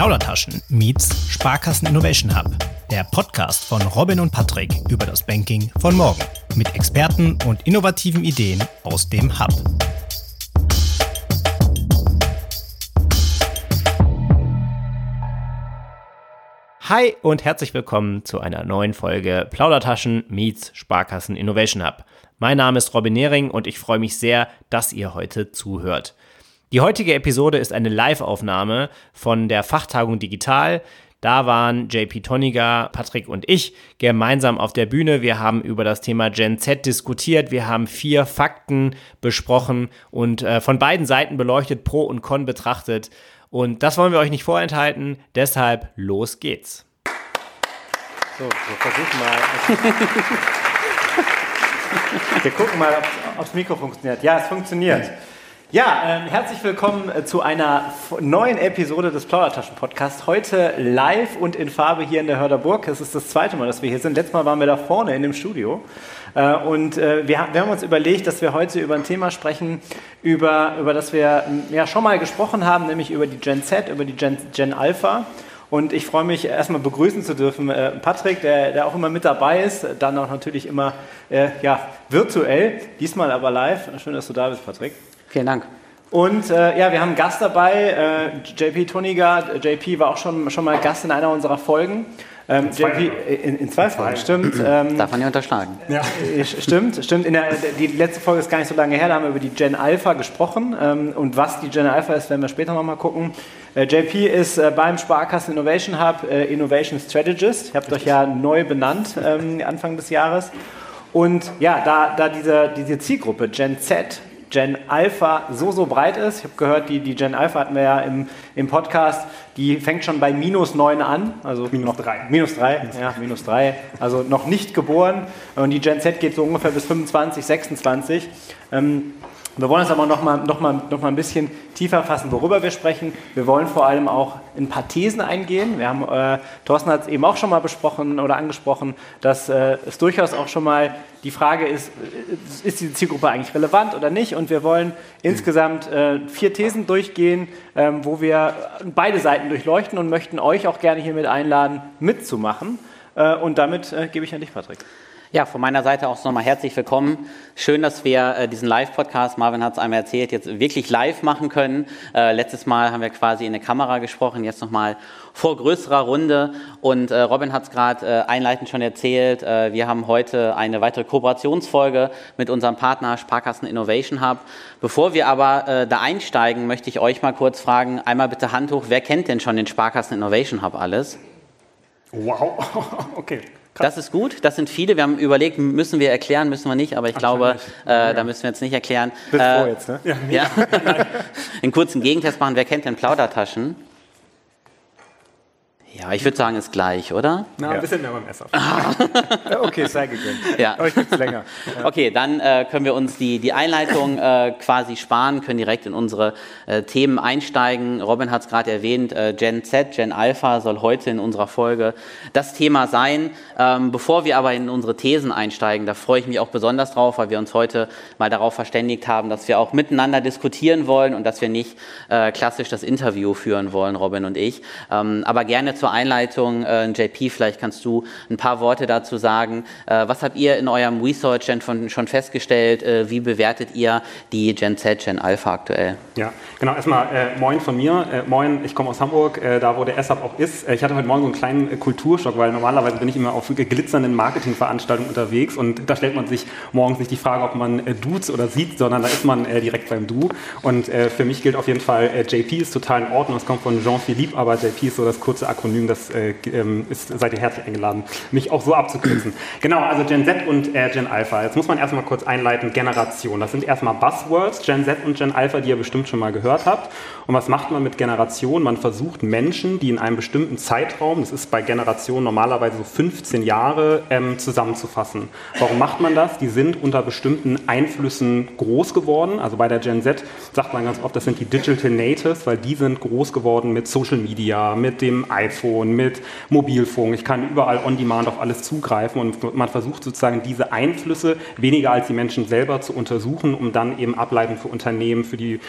Plaudertaschen meets Sparkassen Innovation Hub. Der Podcast von Robin und Patrick über das Banking von morgen. Mit Experten und innovativen Ideen aus dem Hub. Hi und herzlich willkommen zu einer neuen Folge Plaudertaschen meets Sparkassen Innovation Hub. Mein Name ist Robin Nehring und ich freue mich sehr, dass ihr heute zuhört. Die heutige Episode ist eine Live-Aufnahme von der Fachtagung Digital. Da waren JP Toniger, Patrick und ich gemeinsam auf der Bühne. Wir haben über das Thema Gen Z diskutiert. Wir haben vier Fakten besprochen und äh, von beiden Seiten beleuchtet, Pro und Con betrachtet. Und das wollen wir euch nicht vorenthalten. Deshalb los geht's. So, wir versuchen mal. Wir gucken mal, ob das Mikro funktioniert. Ja, es funktioniert. Ja, ähm, herzlich willkommen äh, zu einer neuen Episode des Plaudertaschen-Podcasts. Heute live und in Farbe hier in der Hörderburg. Es ist das zweite Mal, dass wir hier sind. Letztes Mal waren wir da vorne in dem Studio. Äh, und äh, wir, wir, haben uns überlegt, dass wir heute über ein Thema sprechen, über, über das wir ja schon mal gesprochen haben, nämlich über die Gen Z, über die Gen, Gen Alpha. Und ich freue mich, erstmal begrüßen zu dürfen äh, Patrick, der, der auch immer mit dabei ist, dann auch natürlich immer äh, ja, virtuell, diesmal aber live. Schön, dass du da bist, Patrick. Vielen Dank. Und äh, ja, wir haben einen Gast dabei, äh, JP Toniger. JP war auch schon, schon mal Gast in einer unserer Folgen. Ähm, in, zwei JP, in, in, zwei Folgen, stimmt. Ähm, Darf man nicht unterschlagen. Ja. Stimmt, stimmt. In der, die letzte Folge ist gar nicht so lange her, da haben wir über die Gen Alpha gesprochen. Ähm, und was die Gen Alpha ist, werden wir später nochmal gucken. Äh, JP ist äh, beim Sparkassen Innovation Hub äh, Innovation Strategist. Ihr habt euch ja neu benannt ähm, Anfang des Jahres. Und ja, da, da diese, diese Zielgruppe Gen Z Gen Alpha so, so breit ist. Ich habe gehört, die, die Gen Alpha hatten wir ja im, im Podcast, die fängt schon bei minus 9 an. Also minus 3. Minus 3, ja, minus 3. Also noch nicht geboren. Und die Gen Z geht so ungefähr bis 25, 26. Ähm, wir wollen es aber noch mal, noch, mal, noch mal ein bisschen tiefer fassen, worüber wir sprechen. Wir wollen vor allem auch ein paar Thesen eingehen. Wir haben, äh, Thorsten hat es eben auch schon mal besprochen oder angesprochen, dass äh, es durchaus auch schon mal die Frage ist, äh, ist diese Zielgruppe eigentlich relevant oder nicht? Und wir wollen insgesamt äh, vier Thesen durchgehen, ähm, wo wir beide Seiten durchleuchten und möchten euch auch gerne hier mit einladen, mitzumachen. Äh, und damit äh, gebe ich an dich, Patrick. Ja, von meiner Seite auch nochmal herzlich willkommen. Schön, dass wir äh, diesen Live-Podcast, Marvin hat es einmal erzählt, jetzt wirklich live machen können. Äh, letztes Mal haben wir quasi in der Kamera gesprochen, jetzt nochmal vor größerer Runde. Und äh, Robin hat es gerade äh, einleitend schon erzählt. Äh, wir haben heute eine weitere Kooperationsfolge mit unserem Partner Sparkassen Innovation Hub. Bevor wir aber äh, da einsteigen, möchte ich euch mal kurz fragen, einmal bitte Hand hoch, wer kennt denn schon den Sparkassen Innovation Hub alles? Wow, okay. Das ist gut, das sind viele. Wir haben überlegt, müssen wir erklären, müssen wir nicht, aber ich Ach, glaube, äh, da müssen wir jetzt nicht erklären. Bist äh, jetzt, ne? Ja. ja. Einen kurzen Gegentest machen. Wer kennt denn Plaudertaschen? Ja, ich würde sagen, ist gleich, oder? Na, ja. ein bisschen mehr beim Essen. okay, sei gegönnt. Ja. Euch gibt's länger. Ja. Okay, dann äh, können wir uns die, die Einleitung äh, quasi sparen, können direkt in unsere äh, Themen einsteigen. Robin hat es gerade erwähnt, äh, Gen Z, Gen Alpha soll heute in unserer Folge das Thema sein. Ähm, bevor wir aber in unsere Thesen einsteigen, da freue ich mich auch besonders drauf, weil wir uns heute mal darauf verständigt haben, dass wir auch miteinander diskutieren wollen und dass wir nicht äh, klassisch das Interview führen wollen, Robin und ich. Ähm, aber gerne zur Einleitung, äh, JP, vielleicht kannst du ein paar Worte dazu sagen. Äh, was habt ihr in eurem Research denn schon festgestellt? Äh, wie bewertet ihr die Gen Z, Gen Alpha aktuell? Ja, genau. Erstmal äh, moin von mir. Äh, moin, ich komme aus Hamburg, äh, da wo der SAP auch ist. ich hatte heute Morgen so einen kleinen Kulturschock, weil normalerweise bin ich immer auf glitzernden Marketingveranstaltungen unterwegs und da stellt man sich morgens nicht die Frage, ob man duzt oder sieht, sondern da ist man direkt beim Du. Und für mich gilt auf jeden Fall, JP ist total in Ordnung. Es kommt von Jean-Philippe, aber JP ist so das kurze Akronym Akronym, das äh, ähm, ist, seid ihr herzlich eingeladen, mich auch so abzukürzen. genau, also Gen Z und äh, Gen Alpha. Jetzt muss man erstmal kurz einleiten, Generation. Das sind erstmal Buzzwords, Gen Z und Gen Alpha, die ihr bestimmt schon mal gehört habt. Und was macht man mit Generation? Man versucht Menschen, die in einem bestimmten Zeitraum, das ist bei Generation normalerweise so 15 Jahre, ähm, zusammenzufassen. Warum macht man das? Die sind unter bestimmten Einflüssen groß geworden. Also bei der Gen Z sagt man ganz oft, das sind die Digital Natives, weil die sind groß geworden mit Social Media, mit dem iPhone iPhone, mit Mobilfunk. Ich kann überall on demand auf alles zugreifen und man versucht sozusagen diese Einflüsse weniger als die Menschen selber zu untersuchen, um dann eben Ableitungen für Unternehmen, für die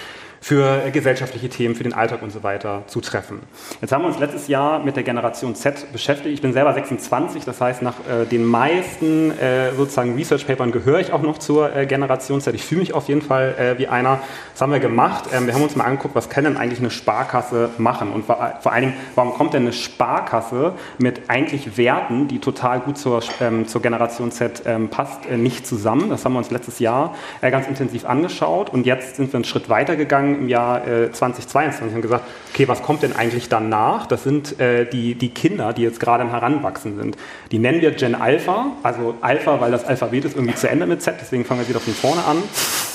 für äh, gesellschaftliche Themen, für den Alltag und so weiter zu treffen. Jetzt haben wir uns letztes Jahr mit der Generation Z beschäftigt. Ich bin selber 26, das heißt, nach äh, den meisten äh, sozusagen Research Papern gehöre ich auch noch zur äh, Generation Z. Ich fühle mich auf jeden Fall äh, wie einer. Das haben wir gemacht. Ähm, wir haben uns mal angeguckt, was kann denn eigentlich eine Sparkasse machen und vor, vor allen Dingen, warum kommt denn eine Sparkasse mit eigentlich Werten, die total gut zur, ähm, zur Generation Z ähm, passt, äh, nicht zusammen. Das haben wir uns letztes Jahr ganz intensiv angeschaut und jetzt sind wir einen Schritt weiter gegangen im Jahr äh, 2022 und gesagt, okay, was kommt denn eigentlich danach? Das sind äh, die, die Kinder, die jetzt gerade im Heranwachsen sind. Die nennen wir Gen Alpha, also Alpha, weil das Alphabet ist irgendwie zu Ende mit Z, deswegen fangen wir wieder von vorne an.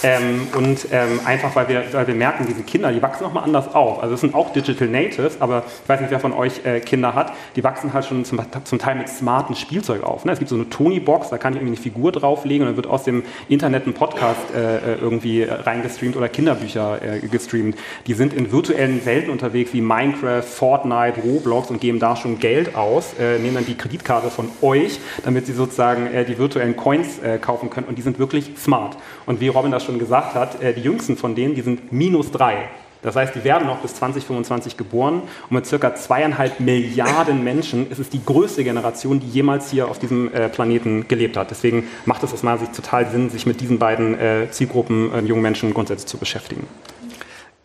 Ähm, und ähm, einfach, weil wir, weil wir merken, diese Kinder, die wachsen nochmal anders auf. Also es sind auch Digital Natives, aber ich weiß nicht, wer von euch äh, Kinder hat, die wachsen halt schon zum, zum Teil mit smarten Spielzeug auf. Ne? Es gibt so eine Tony-Box, da kann ich irgendwie eine Figur drauflegen und dann wird aus dem Internet ein Podcast äh, äh irgendwie reingestreamt oder Kinderbücher äh, gestreamt. Die sind in virtuellen Welten unterwegs wie Minecraft, Fortnite, Roblox und geben da schon Geld aus, äh, nehmen dann die Kreditkarte von euch, damit sie sozusagen äh, die virtuellen Coins kaufen können und die sind wirklich smart. Und wie Robin das schon gesagt hat, äh, die jüngsten von denen, die sind minus drei. Das heißt, die werden noch bis 2025 geboren und mit circa zweieinhalb Milliarden Menschen ist es die größte Generation, die jemals hier auf diesem äh, Planeten gelebt hat. Deswegen macht es aus meiner Sicht total Sinn, sich mit diesen beiden äh, Zielgruppen äh, jungen Menschen grundsätzlich zu beschäftigen.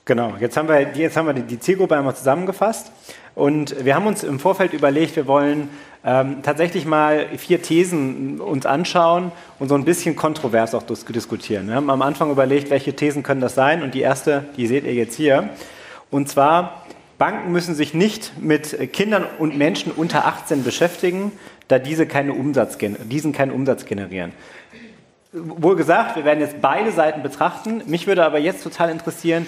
Genau, jetzt haben wir, jetzt haben wir die Zielgruppe einmal zusammengefasst und wir haben uns im Vorfeld überlegt, wir wollen ähm, tatsächlich mal vier Thesen uns anschauen und so ein bisschen kontrovers auch diskutieren. Wir haben am Anfang überlegt, welche Thesen können das sein und die erste, die seht ihr jetzt hier. Und zwar, Banken müssen sich nicht mit Kindern und Menschen unter 18 beschäftigen, da diese keine Umsatz, diesen keinen Umsatz generieren. Wohl gesagt, wir werden jetzt beide Seiten betrachten. Mich würde aber jetzt total interessieren,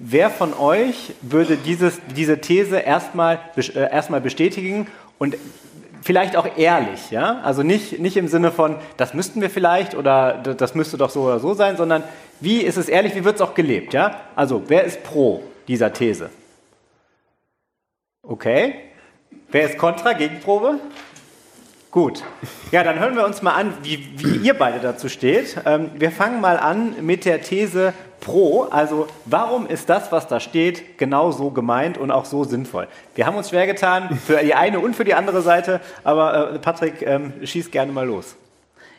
wer von euch würde dieses, diese These erstmal, äh, erstmal bestätigen und vielleicht auch ehrlich, ja? Also nicht, nicht im Sinne von, das müssten wir vielleicht oder das müsste doch so oder so sein, sondern wie ist es ehrlich, wie wird es auch gelebt, ja? Also, wer ist pro dieser These? Okay. Wer ist kontra, Gegenprobe? Gut. Ja, dann hören wir uns mal an, wie, wie ihr beide dazu steht. Ähm, wir fangen mal an mit der These pro. Also, warum ist das, was da steht, genau so gemeint und auch so sinnvoll? Wir haben uns schwer getan, für die eine und für die andere Seite, aber äh, Patrick, ähm, schieß gerne mal los.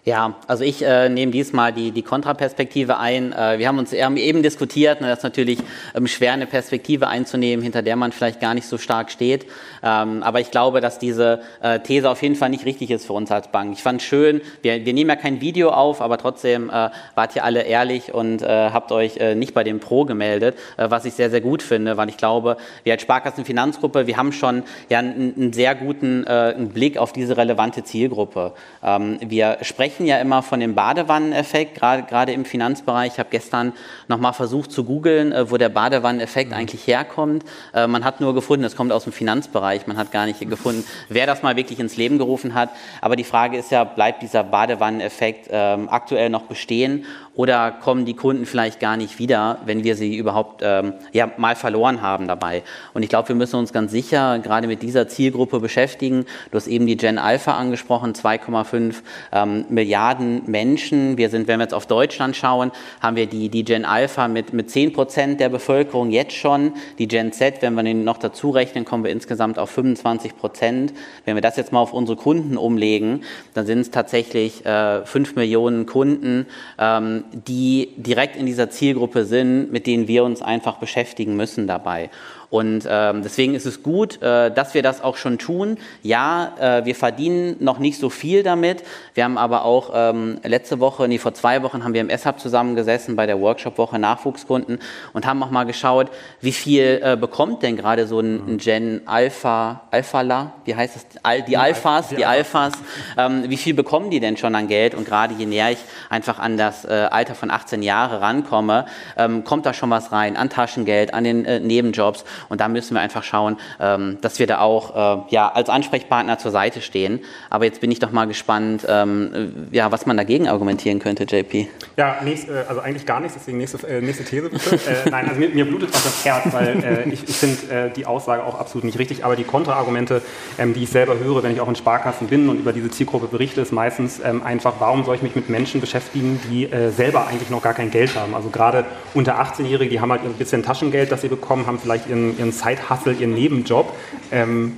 Ja, also ich äh, nehme diesmal die, die Kontraperspektive ein. Äh, wir haben uns eben diskutiert, ne, das ist natürlich ähm, schwer, eine Perspektive einzunehmen, hinter der man vielleicht gar nicht so stark steht. Ähm, aber ich glaube, dass diese äh, These auf jeden Fall nicht richtig ist für uns als Bank. Ich fand schön, wir, wir nehmen ja kein Video auf, aber trotzdem äh, wart ihr alle ehrlich und äh, habt euch äh, nicht bei dem Pro gemeldet, äh, was ich sehr, sehr gut finde, weil ich glaube, wir als Sparkassenfinanzgruppe, wir haben schon ja einen, einen sehr guten äh, einen Blick auf diese relevante Zielgruppe. Ähm, wir sprechen sprechen ja immer von dem Badewanneneffekt, gerade, gerade im Finanzbereich. Ich habe gestern nochmal versucht zu googeln, äh, wo der Badewanneneffekt mhm. eigentlich herkommt. Äh, man hat nur gefunden, es kommt aus dem Finanzbereich. Man hat gar nicht gefunden, wer das mal wirklich ins Leben gerufen hat. Aber die Frage ist ja, bleibt dieser Badewanneneffekt ähm, aktuell noch bestehen oder kommen die Kunden vielleicht gar nicht wieder, wenn wir sie überhaupt ähm, ja, mal verloren haben dabei. Und ich glaube, wir müssen uns ganz sicher gerade mit dieser Zielgruppe beschäftigen. Du hast eben die Gen Alpha angesprochen, 2,5 ähm, Milliarden Menschen. Wir sind, wenn wir jetzt auf Deutschland schauen, haben wir die, die Gen Alpha mit, mit 10 Prozent der Bevölkerung jetzt schon. Die Gen Z, wenn wir den noch dazu rechnen, kommen wir insgesamt auf 25 Prozent. Wenn wir das jetzt mal auf unsere Kunden umlegen, dann sind es tatsächlich äh, 5 Millionen Kunden, ähm, die direkt in dieser Zielgruppe sind, mit denen wir uns einfach beschäftigen müssen dabei. Und ähm, deswegen ist es gut, äh, dass wir das auch schon tun. Ja, äh, wir verdienen noch nicht so viel damit. Wir haben aber auch ähm, letzte Woche, nee, vor zwei Wochen haben wir im S-Hub zusammengesessen bei der Workshop-Woche Nachwuchskunden und haben auch mal geschaut, wie viel äh, bekommt denn gerade so ein, ein Gen Alpha, Alphala, wie heißt das? Al, die Alphas, die Alphas, ähm, wie viel bekommen die denn schon an Geld? Und gerade je näher ich einfach an das äh, Alter von 18 Jahre rankomme, ähm, kommt da schon was rein an Taschengeld, an den äh, Nebenjobs. Und da müssen wir einfach schauen, ähm, dass wir da auch äh, ja, als Ansprechpartner zur Seite stehen. Aber jetzt bin ich doch mal gespannt, ähm, ja, was man dagegen argumentieren könnte, JP. Ja, nächst, äh, also eigentlich gar nichts, deswegen nächste, äh, nächste These bitte. äh, nein, also mir, mir, blutet auch das Herz, weil äh, ich, ich finde äh, die Aussage auch absolut nicht richtig. Aber die Kontraargumente, ähm, die ich selber höre, wenn ich auch in Sparkassen bin und über diese Zielgruppe berichte, ist meistens ähm, einfach, warum soll ich mich mit Menschen beschäftigen, die selber eigentlich noch gar kein Geld haben. Also gerade unter 18-Jährige, die haben halt ein bisschen Taschengeld, das sie bekommen, haben vielleicht ihren, ihren Side-Hustle, ihren Nebenjob. Ähm,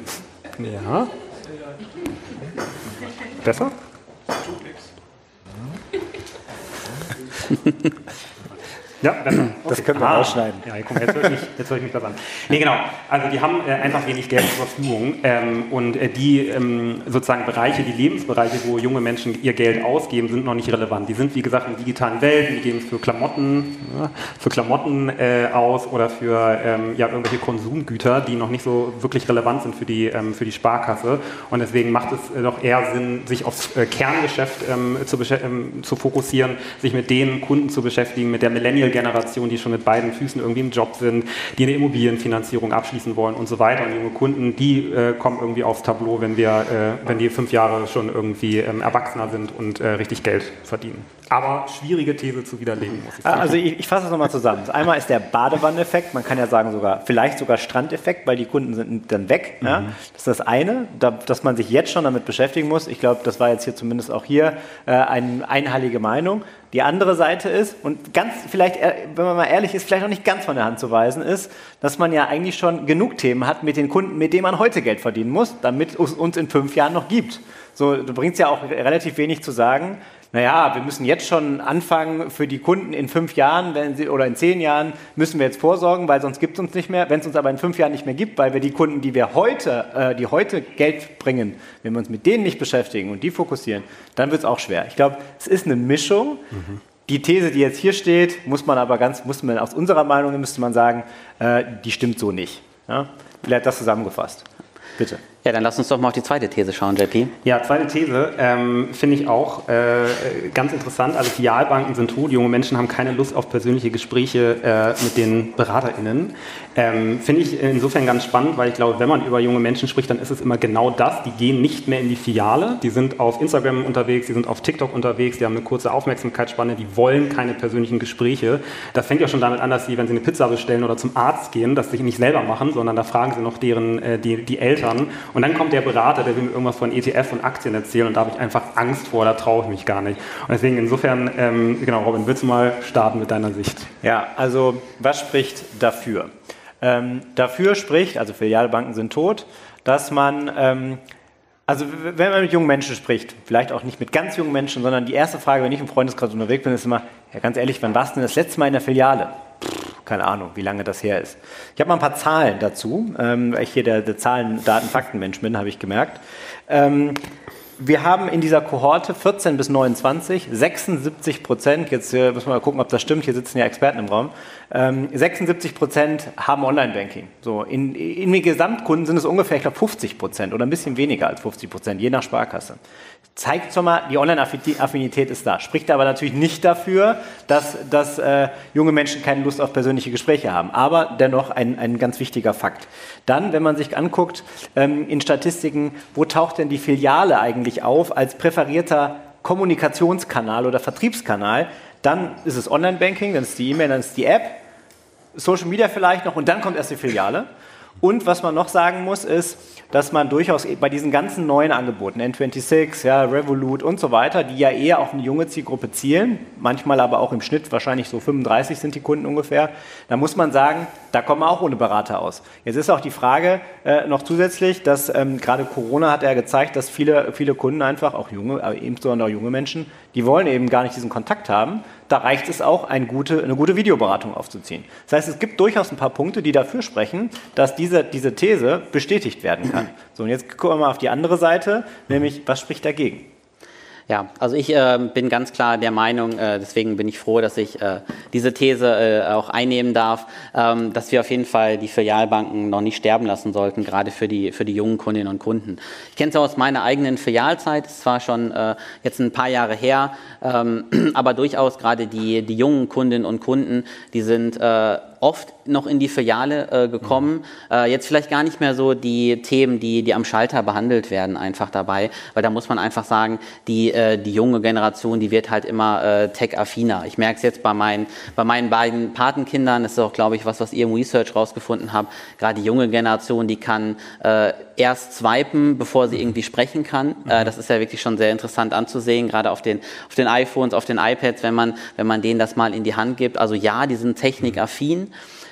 ja. Besser? Ja, besser. Okay. Das können wir ah, rausschneiden. Ja, komm, jetzt höre ich, höre ich mich das an. Nee, genau. Also die haben äh, einfach wenig Geld zur Verfügung ähm, und äh, die ähm, sozusagen Bereiche, die Lebensbereiche, wo junge Menschen ihr Geld ausgeben, sind noch nicht relevant. Die sind, wie gesagt, in digitalen Welten, die geben es für Klamotten, ja, für Klamotten äh, aus oder für ähm, ja, irgendwelche Konsumgüter, die noch nicht so wirklich relevant sind für die, ähm, für die Sparkasse. Und deswegen macht es äh, doch eher Sinn, sich aufs äh, Kerngeschäft ähm, zu, ähm, zu fokussieren, sich mit den Kunden zu beschäftigen, mit der Millennial Generation, die schon mit beiden Füßen irgendwie im Job sind, die eine Immobilienfinanzierung abschließen wollen und so weiter. Und junge Kunden, die äh, kommen irgendwie aufs Tableau, wenn wir, äh, wenn die fünf Jahre schon irgendwie ähm, erwachsener sind und äh, richtig Geld verdienen. Aber schwierige These zu widerlegen, muss ich sagen. Also ich, ich fasse das nochmal zusammen. Einmal ist der Badewanneffekt, man kann ja sagen sogar, vielleicht sogar Strandeffekt, weil die Kunden sind dann weg. Mhm. Ja? Das ist das eine, da, dass man sich jetzt schon damit beschäftigen muss. Ich glaube, das war jetzt hier zumindest auch hier äh, eine einheilige Meinung. Die andere Seite ist, und ganz vielleicht, äh, wenn man mal ehrlich ist, vielleicht auch nicht ganz von der Hand zu weisen ist, dass man ja eigentlich schon genug Themen hat mit den Kunden, mit denen man heute Geld verdienen muss, damit es uns in fünf Jahren noch gibt. So, du bringst ja auch relativ wenig zu sagen, naja, wir müssen jetzt schon anfangen für die Kunden in fünf Jahren wenn sie, oder in zehn Jahren müssen wir jetzt vorsorgen, weil sonst gibt es uns nicht mehr. Wenn es uns aber in fünf Jahren nicht mehr gibt, weil wir die Kunden, die wir heute, äh, die heute Geld bringen, wenn wir uns mit denen nicht beschäftigen und die fokussieren, dann wird es auch schwer. Ich glaube, es ist eine Mischung. Mhm. Die These, die jetzt hier steht, muss man aber ganz, muss man aus unserer Meinung müsste man sagen, äh, die stimmt so nicht. Ja? Vielleicht das zusammengefasst. Bitte. Ja, dann lass uns doch mal auf die zweite These schauen, JP. Ja, zweite These ähm, finde ich auch äh, ganz interessant. Also Filialbanken sind tot, junge Menschen haben keine Lust auf persönliche Gespräche äh, mit den BeraterInnen. Ähm, finde ich insofern ganz spannend, weil ich glaube, wenn man über junge Menschen spricht, dann ist es immer genau das. Die gehen nicht mehr in die Filiale, die sind auf Instagram unterwegs, die sind auf TikTok unterwegs, die haben eine kurze Aufmerksamkeitsspanne, die wollen keine persönlichen Gespräche. Das fängt ja schon damit an, dass sie, wenn sie eine Pizza bestellen oder zum Arzt gehen, das sich nicht selber machen, sondern da fragen sie noch deren, äh, die, die Eltern und dann kommt der Berater, der will mir irgendwas von ETF und Aktien erzählen und da habe ich einfach Angst vor, da traue ich mich gar nicht. Und deswegen insofern, ähm, genau, Robin, willst du mal starten mit deiner Sicht? Ja, also was spricht dafür? Ähm, dafür spricht, also Filialbanken sind tot, dass man ähm, also wenn man mit jungen Menschen spricht, vielleicht auch nicht mit ganz jungen Menschen, sondern die erste Frage, wenn ich im Freundeskreis unterwegs bin, ist immer, ja ganz ehrlich, wann warst du denn das letzte Mal in der Filiale? Keine Ahnung, wie lange das her ist. Ich habe mal ein paar Zahlen dazu, ähm, weil ich hier der, der Zahlen, Daten, Faktenmensch bin, habe ich gemerkt. Ähm, wir haben in dieser Kohorte 14 bis 29 76 Prozent, jetzt äh, müssen wir mal gucken, ob das stimmt, hier sitzen ja Experten im Raum, ähm, 76 Prozent haben Online-Banking. So, in, in den Gesamtkunden sind es ungefähr, ich glaube, 50 Prozent oder ein bisschen weniger als 50 Prozent, je nach Sparkasse zeigt schon mal, die Online-Affinität ist da. Spricht aber natürlich nicht dafür, dass, dass äh, junge Menschen keine Lust auf persönliche Gespräche haben. Aber dennoch ein, ein ganz wichtiger Fakt. Dann, wenn man sich anguckt ähm, in Statistiken, wo taucht denn die Filiale eigentlich auf als präferierter Kommunikationskanal oder Vertriebskanal, dann ist es Online-Banking, dann ist die E-Mail, dann ist die App, Social Media vielleicht noch und dann kommt erst die Filiale. Und was man noch sagen muss, ist, dass man durchaus bei diesen ganzen neuen Angeboten, N26, ja, Revolut und so weiter, die ja eher auf eine junge Zielgruppe zielen, manchmal aber auch im Schnitt wahrscheinlich so 35 sind die Kunden ungefähr, da muss man sagen, da kommen wir auch ohne Berater aus. Jetzt ist auch die Frage äh, noch zusätzlich, dass ähm, gerade Corona hat ja gezeigt, dass viele, viele Kunden einfach, auch junge, aber insbesondere auch junge Menschen, die wollen eben gar nicht diesen Kontakt haben. Da reicht es auch, eine gute, eine gute Videoberatung aufzuziehen. Das heißt, es gibt durchaus ein paar Punkte, die dafür sprechen, dass diese, diese These bestätigt werden kann. So, und jetzt gucken wir mal auf die andere Seite, nämlich was spricht dagegen? Ja, also ich äh, bin ganz klar der Meinung, äh, deswegen bin ich froh, dass ich äh, diese These äh, auch einnehmen darf, ähm, dass wir auf jeden Fall die Filialbanken noch nicht sterben lassen sollten, gerade für die, für die jungen Kundinnen und Kunden. Ich kenne es aus meiner eigenen Filialzeit, ist zwar schon äh, jetzt ein paar Jahre her, ähm, aber durchaus gerade die, die jungen Kundinnen und Kunden, die sind äh, oft noch in die Filiale äh, gekommen. Mhm. Äh, jetzt vielleicht gar nicht mehr so die Themen, die, die am Schalter behandelt werden, einfach dabei, weil da muss man einfach sagen, die, äh, die junge Generation, die wird halt immer äh, tech-affiner. Ich merke es jetzt bei meinen, bei meinen beiden Patenkindern, das ist auch, glaube ich, was, was ihr im Research rausgefunden habt, gerade die junge Generation, die kann äh, erst swipen, bevor sie irgendwie sprechen kann. Äh, mhm. das ist ja wirklich schon sehr interessant anzusehen, gerade auf den, auf den iPhones, auf den iPads, wenn man, wenn man denen das mal in die Hand gibt. Also ja, die sind technikaffin.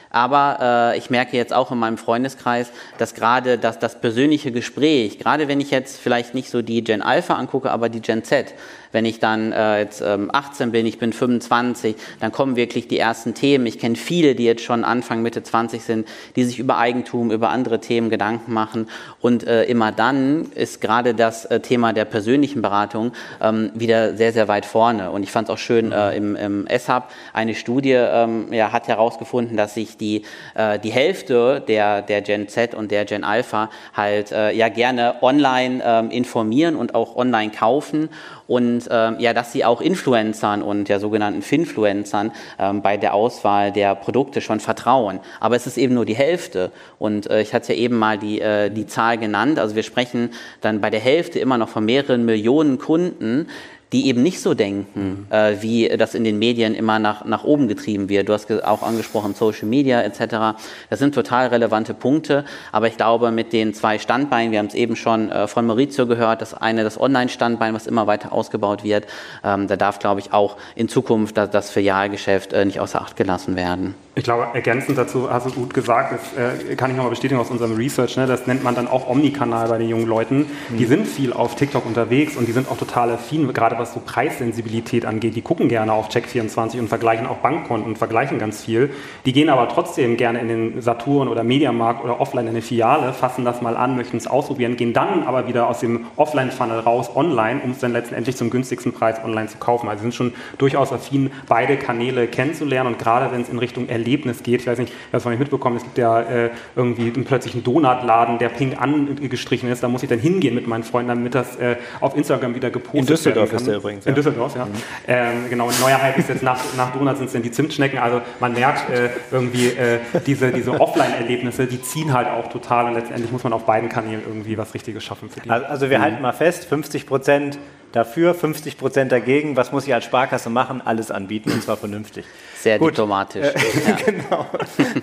Aber äh, ich merke jetzt auch in meinem Freundeskreis, dass gerade das, das persönliche Gespräch, gerade wenn ich jetzt vielleicht nicht so die Gen Alpha angucke, aber die Gen Z, wenn ich dann äh, jetzt ähm, 18 bin, ich bin 25, dann kommen wirklich die ersten Themen. Ich kenne viele, die jetzt schon Anfang, Mitte 20 sind, die sich über Eigentum, über andere Themen Gedanken machen. Und äh, immer dann ist gerade das äh, Thema der persönlichen Beratung ähm, wieder sehr, sehr weit vorne. Und ich fand es auch schön, äh, im, im S-Hub eine Studie ähm, ja, hat herausgefunden, dass sich die, äh, die Hälfte der, der Gen Z und der Gen Alpha halt äh, ja gerne online ähm, informieren und auch online kaufen und ähm, ja, dass sie auch Influencern und ja sogenannten Finfluencern ähm, bei der Auswahl der Produkte schon vertrauen. Aber es ist eben nur die Hälfte. Und äh, ich hatte ja eben mal die, äh, die Zahl genannt. Also wir sprechen dann bei der Hälfte immer noch von mehreren Millionen Kunden, die eben nicht so denken, mhm. äh, wie das in den Medien immer nach, nach oben getrieben wird. Du hast auch angesprochen Social Media etc. Das sind total relevante Punkte, aber ich glaube mit den zwei Standbeinen, wir haben es eben schon äh, von Maurizio gehört, das eine das Online-Standbein, was immer weiter ausgebaut wird, ähm, da darf, glaube ich, auch in Zukunft das, das Filialgeschäft äh, nicht außer Acht gelassen werden. Ich glaube, ergänzend dazu hast du gut gesagt, das äh, kann ich nochmal bestätigen aus unserem Research, ne, das nennt man dann auch Omnikanal bei den jungen Leuten. Mhm. Die sind viel auf TikTok unterwegs und die sind auch total affin, gerade was so Preissensibilität angeht. Die gucken gerne auf Check24 und vergleichen auch Bankkonten und vergleichen ganz viel. Die gehen aber trotzdem gerne in den Saturn oder Mediamarkt oder offline in eine Filiale, fassen das mal an, möchten es ausprobieren, gehen dann aber wieder aus dem Offline-Funnel raus online, um es dann letztendlich zum günstigsten Preis online zu kaufen. Also sind schon durchaus affin, beide Kanäle kennenzulernen und gerade wenn es in Richtung Erlebnis Erlebnis geht. Ich weiß nicht, es noch nicht mitbekommen es gibt ja äh, irgendwie plötzlich einen Donutladen, der pink angestrichen ist. Da muss ich dann hingehen mit meinen Freunden, damit das äh, auf Instagram wieder gepostet wird. In Düsseldorf ist der übrigens. In Düsseldorf, ja. Mhm. Ähm, genau, ein neuer Hype ist jetzt nach, nach Donuts sind es dann die Zimtschnecken. Also man merkt äh, irgendwie äh, diese, diese Offline-Erlebnisse, die ziehen halt auch total und letztendlich muss man auf beiden Kanälen irgendwie was Richtiges schaffen für die. Also wir mhm. halten mal fest, 50 Prozent dafür, 50 Prozent dagegen. Was muss ich als Sparkasse machen? Alles anbieten und zwar vernünftig. Sehr Gut. diplomatisch. Äh, ja. genau.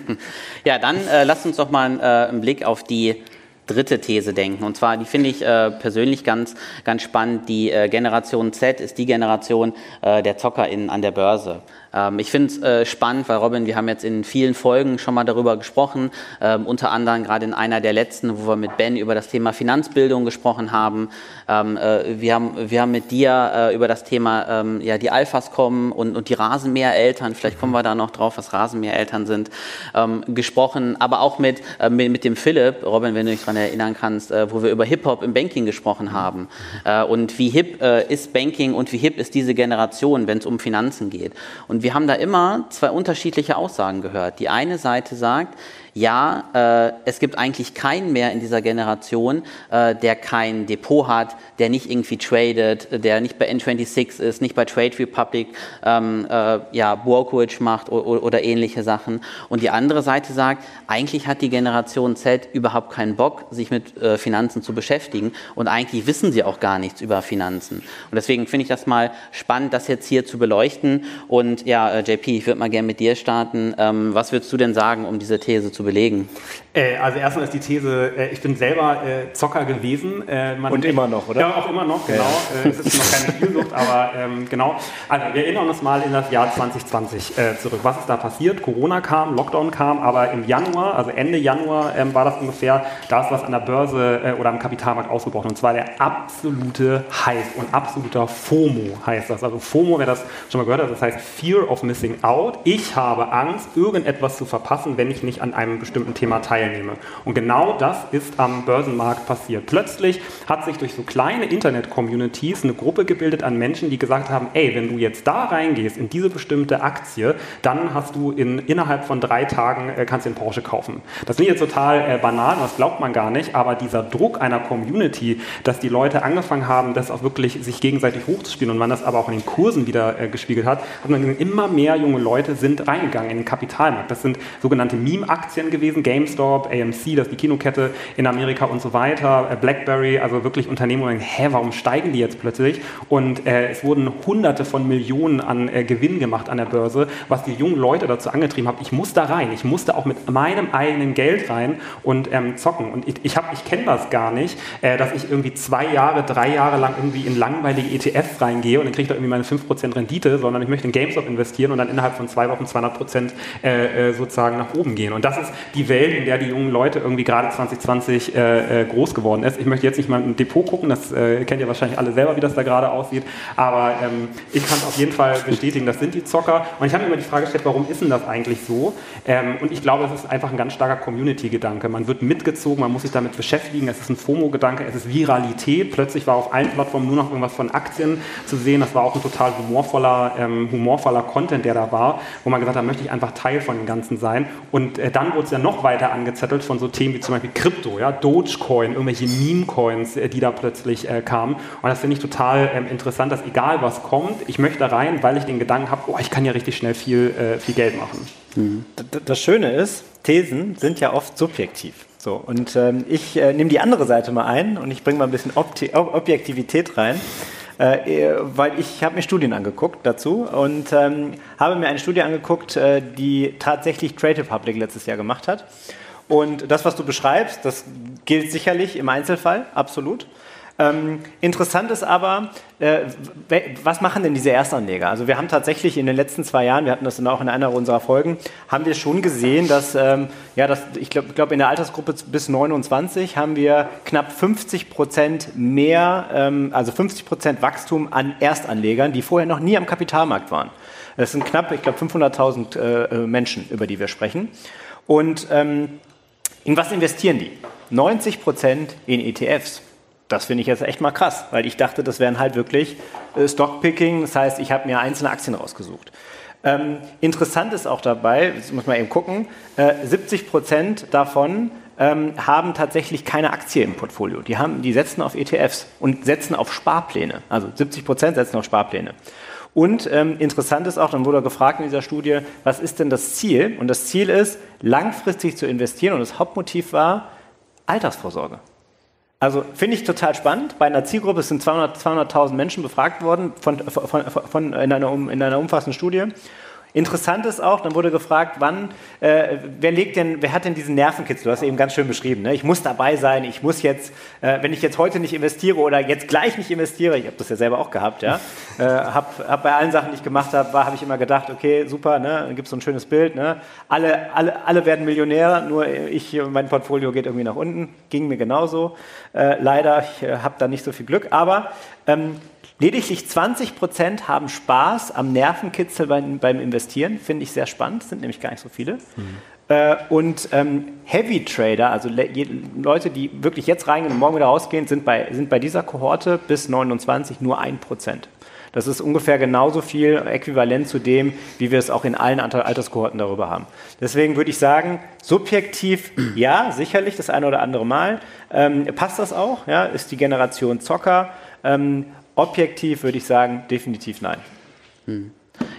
ja, dann äh, lasst uns doch mal äh, einen Blick auf die dritte These denken. Und zwar, die finde ich äh, persönlich ganz, ganz spannend. Die äh, Generation Z ist die Generation äh, der ZockerInnen an der Börse. Ähm, ich finde es äh, spannend, weil Robin, wir haben jetzt in vielen Folgen schon mal darüber gesprochen, ähm, unter anderem gerade in einer der letzten, wo wir mit Ben über das Thema Finanzbildung gesprochen haben. Ähm, äh, wir, haben wir haben mit dir äh, über das Thema, ähm, ja, die Alphas kommen und, und die Rasenmähereltern, vielleicht kommen wir da noch drauf, was Rasenmähereltern sind, ähm, gesprochen, aber auch mit, äh, mit, mit, dem Philipp, Robin, wenn du dich daran erinnern kannst, äh, wo wir über Hip-Hop im Banking gesprochen haben äh, und wie hip ist Banking und wie hip ist diese Generation, wenn es um Finanzen geht. Und wir haben da immer zwei unterschiedliche Aussagen gehört. Die eine Seite sagt, ja, äh, es gibt eigentlich keinen mehr in dieser Generation, äh, der kein Depot hat, der nicht irgendwie tradet, der nicht bei N26 ist, nicht bei Trade Republic ähm, äh, ja, Brokerage macht oder, oder ähnliche Sachen. Und die andere Seite sagt, eigentlich hat die Generation Z überhaupt keinen Bock, sich mit äh, Finanzen zu beschäftigen und eigentlich wissen sie auch gar nichts über Finanzen. Und deswegen finde ich das mal spannend, das jetzt hier zu beleuchten. Und ja, äh, JP, ich würde mal gerne mit dir starten. Ähm, was würdest du denn sagen, um diese These zu belegen? Äh, also erstmal ist die These, äh, ich bin selber äh, Zocker gewesen. Äh, Und immer noch, oder? Ja, auch immer noch, genau. Ja. Äh, es ist noch keine Spielsucht, aber ähm, genau. Also wir erinnern uns mal in das Jahr 2020 äh, zurück. Was ist da passiert? Corona kam, Lockdown kam, aber im Januar, also Ende Januar ähm, war das ungefähr, da ist was an der Börse oder am Kapitalmarkt ausgebrochen. Und zwar der absolute Hype und absoluter FOMO heißt das. Also FOMO, wer das schon mal gehört hat, das heißt Fear of Missing Out. Ich habe Angst, irgendetwas zu verpassen, wenn ich nicht an einem einem bestimmten Thema teilnehme. Und genau das ist am Börsenmarkt passiert. Plötzlich hat sich durch so kleine Internet-Communities eine Gruppe gebildet an Menschen, die gesagt haben, ey, wenn du jetzt da reingehst in diese bestimmte Aktie, dann hast du in, innerhalb von drei Tagen, äh, kannst du den Porsche kaufen. Das klingt jetzt total äh, banal, das glaubt man gar nicht, aber dieser Druck einer Community, dass die Leute angefangen haben, das auch wirklich sich gegenseitig hochzuspielen und man das aber auch in den Kursen wieder äh, gespiegelt hat, hat man gesehen, immer mehr junge Leute sind reingegangen in den Kapitalmarkt. Das sind sogenannte Meme-Aktien gewesen, GameStop, AMC, das ist die Kinokette in Amerika und so weiter, äh, BlackBerry, also wirklich Unternehmen, wo man hä, warum steigen die jetzt plötzlich? Und äh, es wurden hunderte von Millionen an äh, Gewinn gemacht an der Börse, was die jungen Leute dazu angetrieben hat, ich muss da rein, ich muss da auch mit meinem eigenen Geld rein und ähm, zocken. Und ich, ich, ich kenne das gar nicht, äh, dass ich irgendwie zwei Jahre, drei Jahre lang irgendwie in langweilige ETFs reingehe und dann kriege ich da irgendwie meine 5% Rendite, sondern ich möchte in GameStop investieren und dann innerhalb von zwei Wochen 200% äh, äh, sozusagen nach oben gehen. Und das ist die Welt, in der die jungen Leute irgendwie gerade 2020 äh, äh, groß geworden ist. Ich möchte jetzt nicht mal ein Depot gucken, das äh, kennt ihr wahrscheinlich alle selber, wie das da gerade aussieht, aber ähm, ich kann es auf jeden Fall bestätigen, das sind die Zocker. Und ich habe mir immer die Frage gestellt, warum ist denn das eigentlich so? Ähm, und ich glaube, es ist einfach ein ganz starker Community-Gedanke. Man wird mitgezogen, man muss sich damit beschäftigen, es ist ein FOMO-Gedanke, es ist Viralität. Plötzlich war auf allen Plattformen nur noch irgendwas von Aktien zu sehen. Das war auch ein total humorvoller, ähm, humorvoller Content, der da war, wo man gesagt hat, möchte ich einfach Teil von dem Ganzen sein. Und äh, dann wurde es ja noch weiter angezettelt von so Themen wie zum Beispiel Krypto, ja, Dogecoin, irgendwelche Meme-Coins, äh, die da plötzlich äh, kamen. Und das finde ich total ähm, interessant, dass egal was kommt, ich möchte da rein, weil ich den Gedanken habe, oh, ich kann ja richtig schnell viel, äh, viel Geld machen. Mhm. Das Schöne ist, Thesen sind ja oft subjektiv. So, und ähm, ich äh, nehme die andere Seite mal ein und ich bringe mal ein bisschen Obti Objektivität rein. Äh, weil ich habe mir Studien angeguckt dazu und ähm, habe mir eine Studie angeguckt, äh, die tatsächlich Trade Republic letztes Jahr gemacht hat. Und das, was du beschreibst, das gilt sicherlich im Einzelfall, absolut. Ähm, interessant ist aber, äh, was machen denn diese Erstanleger? Also wir haben tatsächlich in den letzten zwei Jahren, wir hatten das dann auch in einer unserer Folgen, haben wir schon gesehen, dass, ähm, ja, dass ich glaube glaub in der Altersgruppe bis 29 haben wir knapp 50 Prozent mehr, ähm, also 50 Prozent Wachstum an Erstanlegern, die vorher noch nie am Kapitalmarkt waren. Das sind knapp, ich glaube, 500.000 äh, äh, Menschen, über die wir sprechen. Und ähm, in was investieren die? 90 Prozent in ETFs. Das finde ich jetzt echt mal krass, weil ich dachte, das wären halt wirklich äh, Stockpicking, das heißt, ich habe mir einzelne Aktien rausgesucht. Ähm, interessant ist auch dabei, muss man eben gucken, äh, 70 Prozent davon ähm, haben tatsächlich keine Aktie im Portfolio. Die, haben, die setzen auf ETFs und setzen auf Sparpläne. Also 70 Prozent setzen auf Sparpläne. Und ähm, interessant ist auch, dann wurde gefragt in dieser Studie, was ist denn das Ziel? Und das Ziel ist, langfristig zu investieren. Und das Hauptmotiv war Altersvorsorge. Also finde ich total spannend. Bei einer Zielgruppe sind 200.000 200 Menschen befragt worden von, von, von, in, einer, in einer umfassenden Studie. Interessant ist auch, dann wurde gefragt, wann, äh, wer legt denn, wer hat denn diesen Nervenkitzel? Du hast eben ganz schön beschrieben. Ne? Ich muss dabei sein, ich muss jetzt, äh, wenn ich jetzt heute nicht investiere oder jetzt gleich nicht investiere, ich habe das ja selber auch gehabt, ja, äh, habe hab bei allen Sachen, die ich gemacht habe, habe ich immer gedacht, okay, super, ne, dann gibt es so ein schönes Bild, ne? alle, alle, alle werden Millionär, nur ich, mein Portfolio geht irgendwie nach unten, ging mir genauso. Äh, leider, ich äh, habe da nicht so viel Glück, aber ähm, Lediglich 20 Prozent haben Spaß am Nervenkitzel beim, beim Investieren, finde ich sehr spannend, sind nämlich gar nicht so viele. Mhm. Äh, und ähm, Heavy Trader, also Le Leute, die wirklich jetzt reingehen und morgen wieder rausgehen, sind bei, sind bei dieser Kohorte bis 29 nur 1 Prozent. Das ist ungefähr genauso viel äquivalent zu dem, wie wir es auch in allen Alterskohorten darüber haben. Deswegen würde ich sagen, subjektiv ja, sicherlich das eine oder andere Mal. Ähm, passt das auch? Ja? Ist die Generation Zocker? Ähm, Objektiv würde ich sagen, definitiv nein. Hm.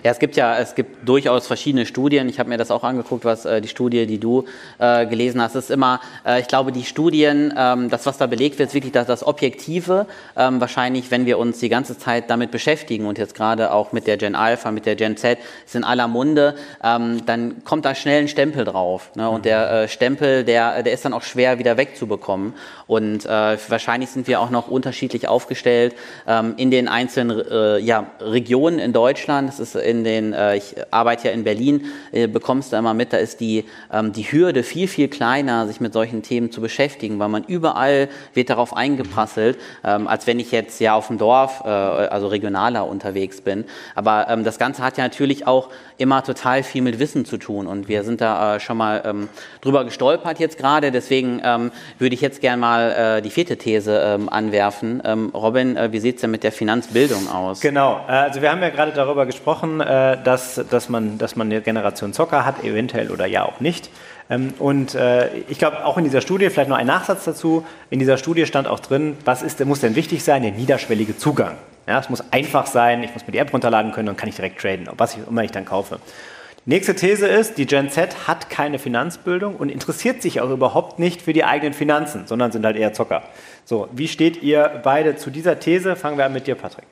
Ja, es gibt ja, es gibt durchaus verschiedene Studien. Ich habe mir das auch angeguckt, was äh, die Studie, die du äh, gelesen hast, ist immer, äh, ich glaube, die Studien, ähm, das, was da belegt wird, ist wirklich das, das Objektive. Ähm, wahrscheinlich, wenn wir uns die ganze Zeit damit beschäftigen und jetzt gerade auch mit der Gen Alpha, mit der Gen Z, ist in aller Munde, ähm, dann kommt da schnell ein Stempel drauf. Ne? Und der äh, Stempel, der, der ist dann auch schwer wieder wegzubekommen. Und äh, wahrscheinlich sind wir auch noch unterschiedlich aufgestellt ähm, in den einzelnen äh, ja, Regionen in Deutschland. Das ist in in den, äh, ich arbeite ja in Berlin, äh, bekommst du immer mit, da ist die, ähm, die Hürde viel, viel kleiner, sich mit solchen Themen zu beschäftigen, weil man überall wird darauf eingeprasselt, ähm, als wenn ich jetzt ja auf dem Dorf, äh, also regionaler unterwegs bin. Aber ähm, das Ganze hat ja natürlich auch immer total viel mit Wissen zu tun und wir sind da äh, schon mal ähm, drüber gestolpert jetzt gerade, deswegen ähm, würde ich jetzt gerne mal äh, die vierte These ähm, anwerfen. Ähm, Robin, äh, wie sieht es denn mit der Finanzbildung aus? Genau, äh, also wir haben ja gerade darüber gesprochen, äh, dass, dass, man, dass man eine Generation Zocker hat, eventuell oder ja auch nicht. Ähm, und äh, ich glaube, auch in dieser Studie, vielleicht noch ein Nachsatz dazu, in dieser Studie stand auch drin, was ist, muss denn wichtig sein? Der niederschwellige Zugang. Ja, es muss einfach sein, ich muss mir die App runterladen können und kann ich direkt traden, was ich immer ich dann kaufe. Nächste These ist, die Gen Z hat keine Finanzbildung und interessiert sich auch überhaupt nicht für die eigenen Finanzen, sondern sind halt eher Zocker. So, wie steht ihr beide zu dieser These? Fangen wir an mit dir, Patrick.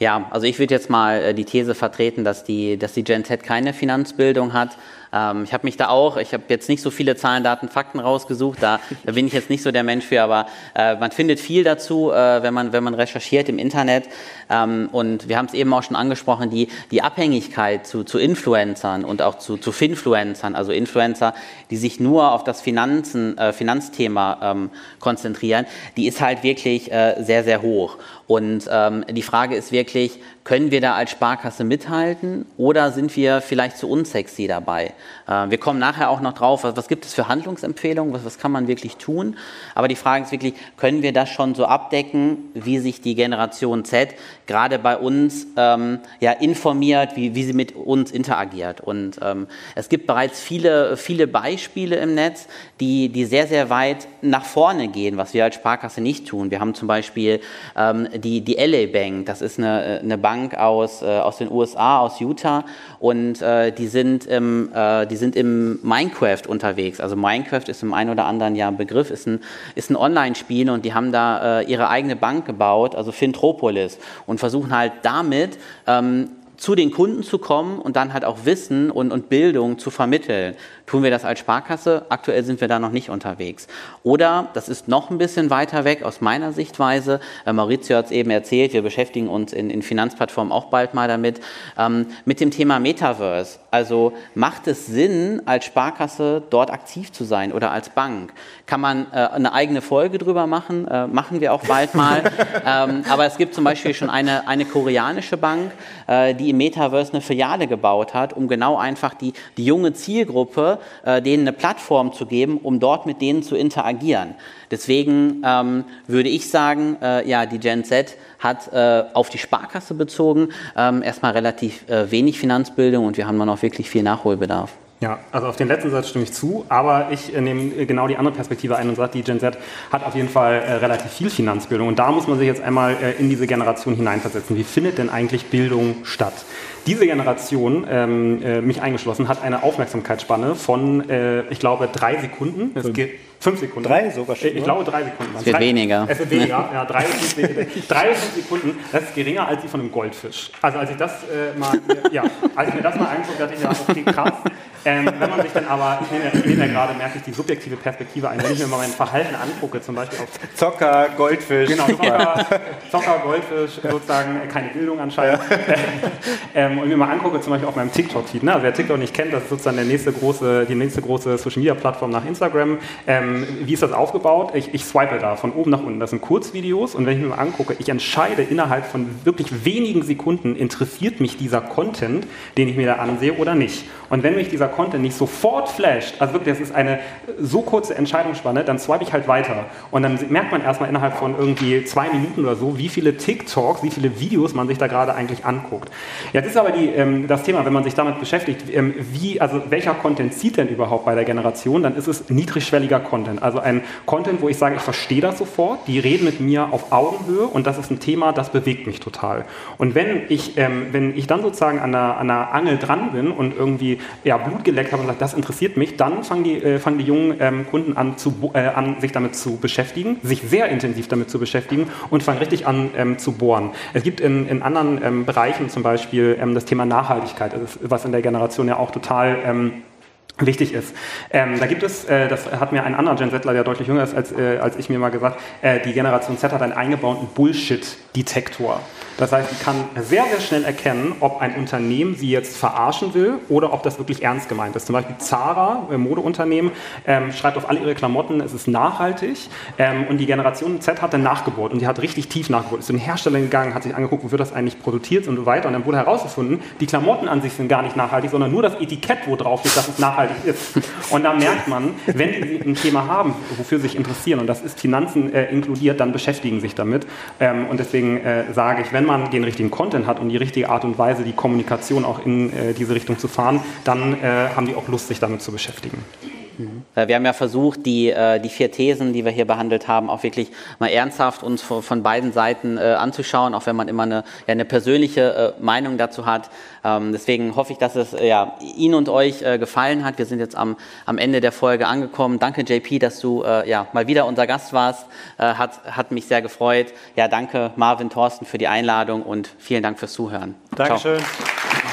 Ja, also ich würde jetzt mal äh, die These vertreten, dass die, dass die Gen Z keine Finanzbildung hat. Ähm, ich habe mich da auch, ich habe jetzt nicht so viele Zahlen, Daten, Fakten rausgesucht, da, da bin ich jetzt nicht so der Mensch für, aber äh, man findet viel dazu, äh, wenn, man, wenn man recherchiert im Internet. Ähm, und wir haben es eben auch schon angesprochen, die, die Abhängigkeit zu, zu Influencern und auch zu, zu Finfluencern, also Influencer, die sich nur auf das Finanzen, äh, Finanzthema ähm, konzentrieren, die ist halt wirklich äh, sehr, sehr hoch. Und ähm, die Frage ist wirklich, können wir da als Sparkasse mithalten oder sind wir vielleicht zu unsexy dabei? Äh, wir kommen nachher auch noch drauf, was, gibt es für Handlungsempfehlungen, was, was, kann man wirklich tun? Aber die Frage ist wirklich, können wir das schon so abdecken, wie sich die Generation Z gerade bei uns ähm, ja, informiert, wie, wie sie mit uns interagiert? Und ähm, es gibt bereits viele, viele Beispiele im Netz, die, die sehr, sehr weit nach vorne gehen, was wir als Sparkasse nicht tun. Wir haben zum Beispiel ähm, die, die LA Bank, das ist eine, eine Bank, Bank aus, äh, aus den USA, aus Utah und äh, die, sind im, äh, die sind im Minecraft unterwegs. Also Minecraft ist im einen oder anderen Jahr ein Begriff, ist ein, ist ein Online-Spiel und die haben da äh, ihre eigene Bank gebaut, also Fintropolis und versuchen halt damit ähm, zu den Kunden zu kommen und dann halt auch Wissen und, und Bildung zu vermitteln. Tun wir das als Sparkasse? Aktuell sind wir da noch nicht unterwegs. Oder, das ist noch ein bisschen weiter weg aus meiner Sichtweise, äh, Maurizio hat es eben erzählt, wir beschäftigen uns in, in Finanzplattformen auch bald mal damit, ähm, mit dem Thema Metaverse. Also macht es Sinn, als Sparkasse dort aktiv zu sein oder als Bank? Kann man äh, eine eigene Folge drüber machen? Äh, machen wir auch bald mal. ähm, aber es gibt zum Beispiel schon eine, eine koreanische Bank, äh, die im Metaverse eine Filiale gebaut hat, um genau einfach die, die junge Zielgruppe äh, denen eine Plattform zu geben, um dort mit denen zu interagieren. Deswegen ähm, würde ich sagen, äh, ja, die Gen Z hat äh, auf die Sparkasse bezogen ähm, erstmal relativ äh, wenig Finanzbildung und wir haben da noch wirklich viel Nachholbedarf. Ja, also auf den letzten Satz stimme ich zu, aber ich äh, nehme äh, genau die andere Perspektive ein und sage, die Gen Z hat auf jeden Fall äh, relativ viel Finanzbildung und da muss man sich jetzt einmal äh, in diese Generation hineinversetzen. Wie findet denn eigentlich Bildung statt? Diese Generation, ähm, äh, mich eingeschlossen, hat eine Aufmerksamkeitsspanne von, äh, ich glaube, drei Sekunden. Fünf. Fünf Sekunden. Drei sogar schon. Ich glaube drei Sekunden. Es wird drei, weniger. Es wird weniger, ja. Drei, drei fünf Sekunden, das ist geringer als die von einem Goldfisch. Also als ich das äh, mal, ja, als ich mir das mal angucke, dachte ich ja, okay, krass. Ähm, wenn man sich dann aber, ich nehme, ich nehme ja gerade, merke ich die subjektive Perspektive ein, wenn ich mir mal mein Verhalten angucke, zum Beispiel auf Zocker, Goldfisch. Genau, Zocker, Zocker Goldfisch, sozusagen keine Bildung anscheinend. ähm, und mir mal angucke, zum Beispiel auf meinem TikTok-Feed. Ne? Also wer TikTok nicht kennt, das ist sozusagen der nächste große, die nächste große Social-Media-Plattform nach Instagram. Ähm, wie ist das aufgebaut? Ich, ich swipe da von oben nach unten. Das sind Kurzvideos und wenn ich mir mal angucke, ich entscheide innerhalb von wirklich wenigen Sekunden, interessiert mich dieser Content, den ich mir da ansehe oder nicht. Und wenn mich dieser Content nicht sofort flasht, also wirklich, das ist eine so kurze Entscheidungsspanne, dann swipe ich halt weiter. Und dann merkt man erstmal innerhalb von irgendwie zwei Minuten oder so, wie viele TikToks, wie viele Videos man sich da gerade eigentlich anguckt. Jetzt ist aber die, ähm, das Thema, wenn man sich damit beschäftigt, ähm, wie, also welcher Content zieht denn überhaupt bei der Generation, dann ist es niedrigschwelliger Content. Also ein Content, wo ich sage, ich verstehe das sofort, die reden mit mir auf Augenhöhe und das ist ein Thema, das bewegt mich total. Und wenn ich, ähm, wenn ich dann sozusagen an einer, an einer Angel dran bin und irgendwie ja, Blut geleckt habe und sage, das interessiert mich, dann fangen die, äh, fangen die jungen ähm, Kunden an, zu, äh, an, sich damit zu beschäftigen, sich sehr intensiv damit zu beschäftigen und fangen richtig an ähm, zu bohren. Es gibt in, in anderen ähm, Bereichen zum Beispiel ähm, das Thema Nachhaltigkeit, was in der Generation ja auch total ähm, wichtig ist. Ähm, da gibt es, äh, das hat mir ein anderer Gen Zler, der deutlich jünger ist als, äh, als ich mir mal gesagt, äh, die Generation Z hat einen eingebauten Bullshit-Detektor. Das heißt, sie kann sehr, sehr schnell erkennen, ob ein Unternehmen sie jetzt verarschen will oder ob das wirklich ernst gemeint ist. Zum Beispiel Zara, äh, Modeunternehmen, ähm, schreibt auf alle ihre Klamotten, es ist nachhaltig. Ähm, und die Generation Z hat dann nachgebohrt und die hat richtig tief nachgebohrt. Ist zu den Herstellern gegangen, hat sich angeguckt, wo wird das eigentlich produziert und so weiter. Und dann wurde herausgefunden, die Klamotten an sich sind gar nicht nachhaltig, sondern nur das Etikett, wo drauf steht, dass es nachhaltig ist. Und da merkt man, wenn die ein Thema haben, wofür sie sich interessieren, und das ist Finanzen äh, inkludiert, dann beschäftigen sich damit. Ähm, und deswegen äh, sage ich, wenn man den richtigen Content hat und die richtige Art und Weise, die Kommunikation auch in äh, diese Richtung zu fahren, dann äh, haben die auch Lust, sich damit zu beschäftigen. Mhm. Wir haben ja versucht, die, äh, die vier Thesen, die wir hier behandelt haben, auch wirklich mal ernsthaft uns von beiden Seiten äh, anzuschauen, auch wenn man immer eine, ja, eine persönliche Meinung dazu hat. Ähm, deswegen hoffe ich, dass es ja, Ihnen und euch gefallen hat. Wir sind jetzt am, am Ende der Folge angekommen. Danke, JP, dass du ja, mal wieder unser Gast warst. Hat, hat mich sehr gefreut. Ja, danke, Marvin Thorsten, für die Einladung und vielen Dank fürs Zuhören. Dankeschön. Ciao.